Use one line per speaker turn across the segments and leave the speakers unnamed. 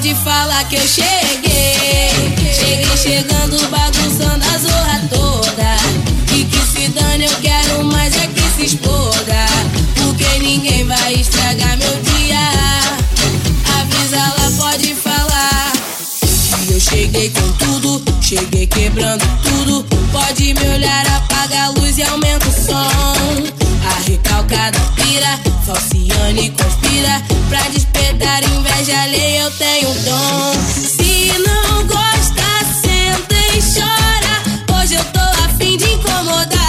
pode falar que eu cheguei. Cheguei chegando, bagunçando a zorra toda. E que se dane, eu quero mais é que se exploda. Porque ninguém vai estragar meu dia. Avisa ela, pode falar. E eu cheguei com tudo, cheguei quebrando tudo. Pode me olhar, apaga a luz e aumenta o som
cada pira. Falciane conspira pra despertar inveja alheia. Eu tenho dom. Se não gosta, senta e chora. Hoje eu tô afim de incomodar.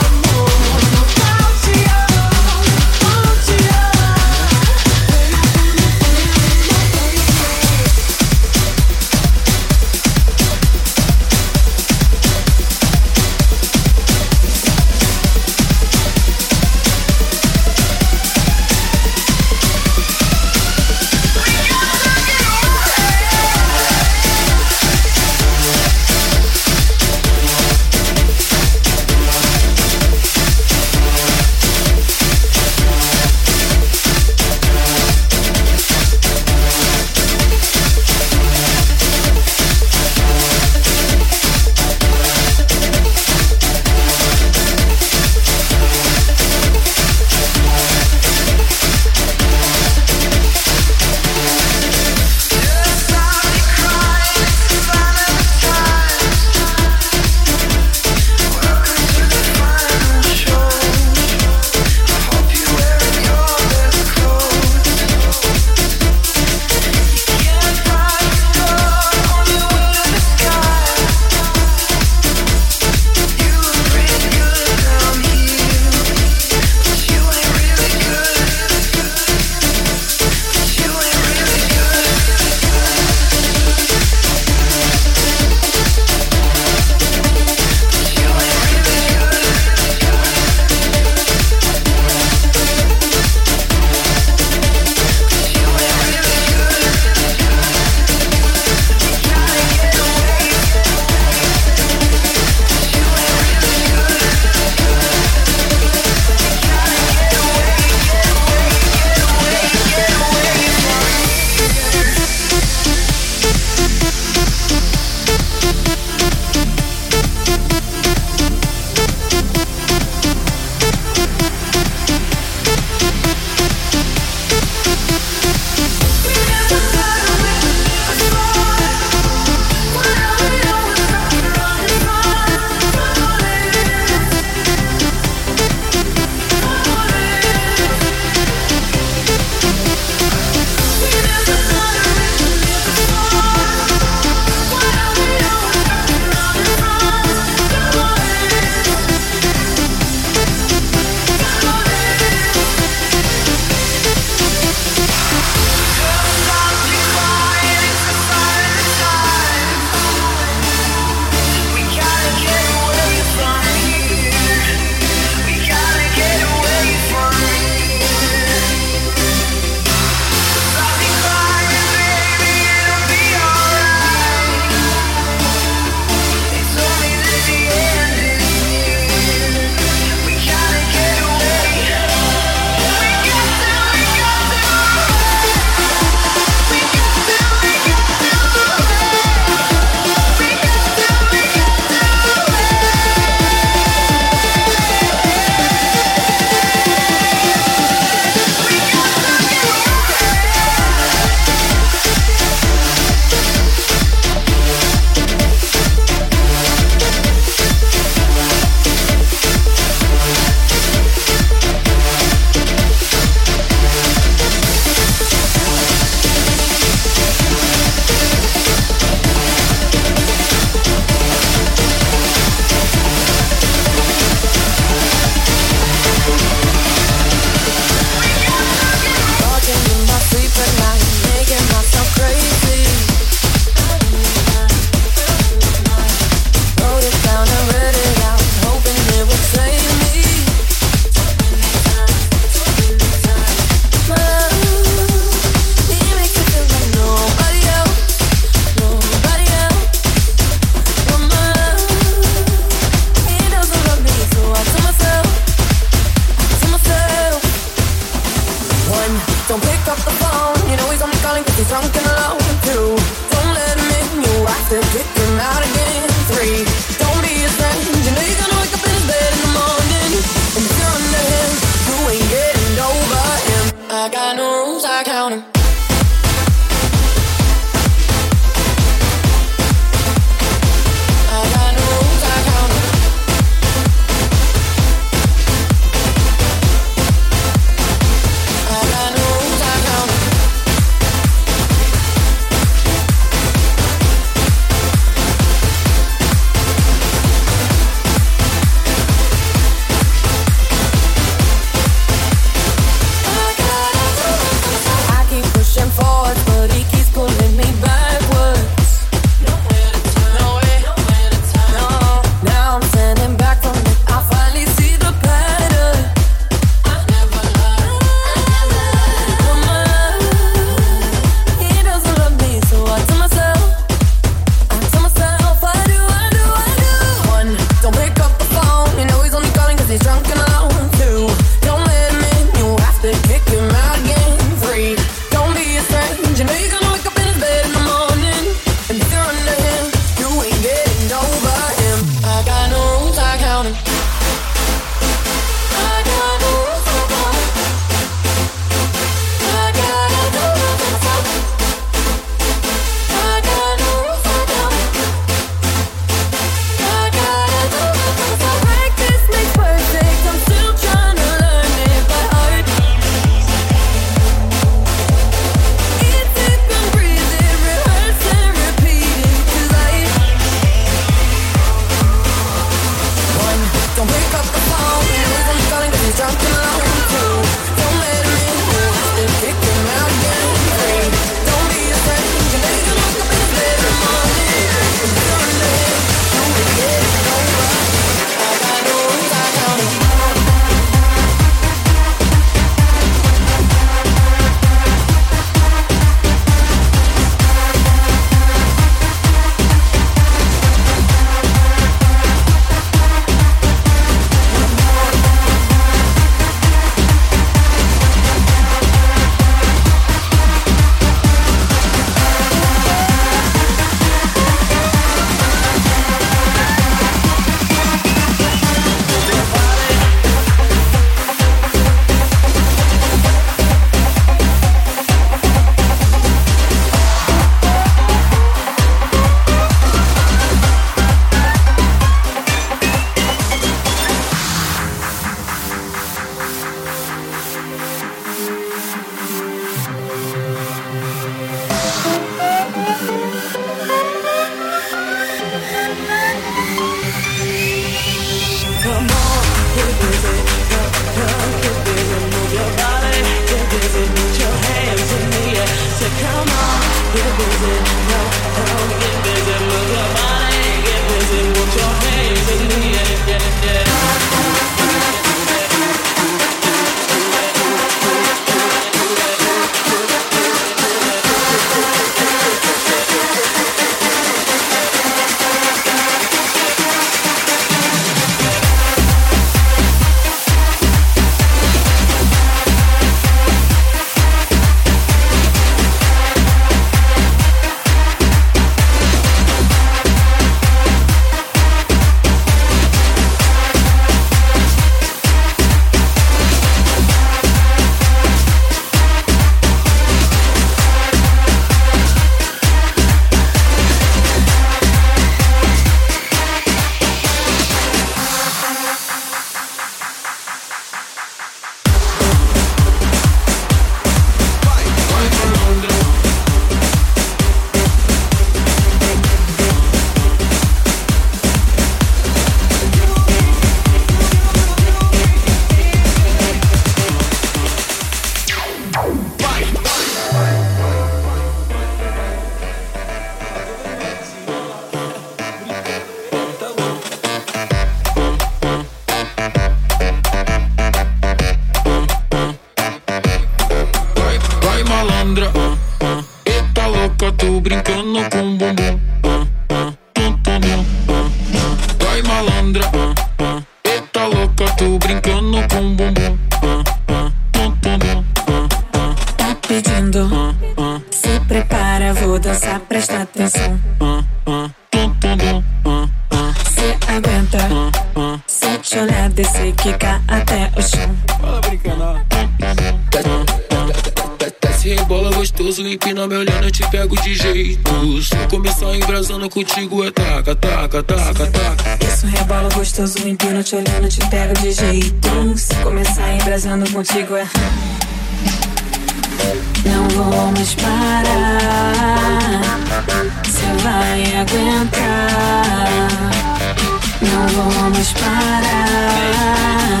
Mais parar.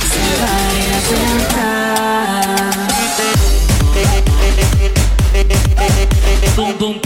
Você vai aguentar.
Dum, dum.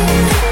Thank you.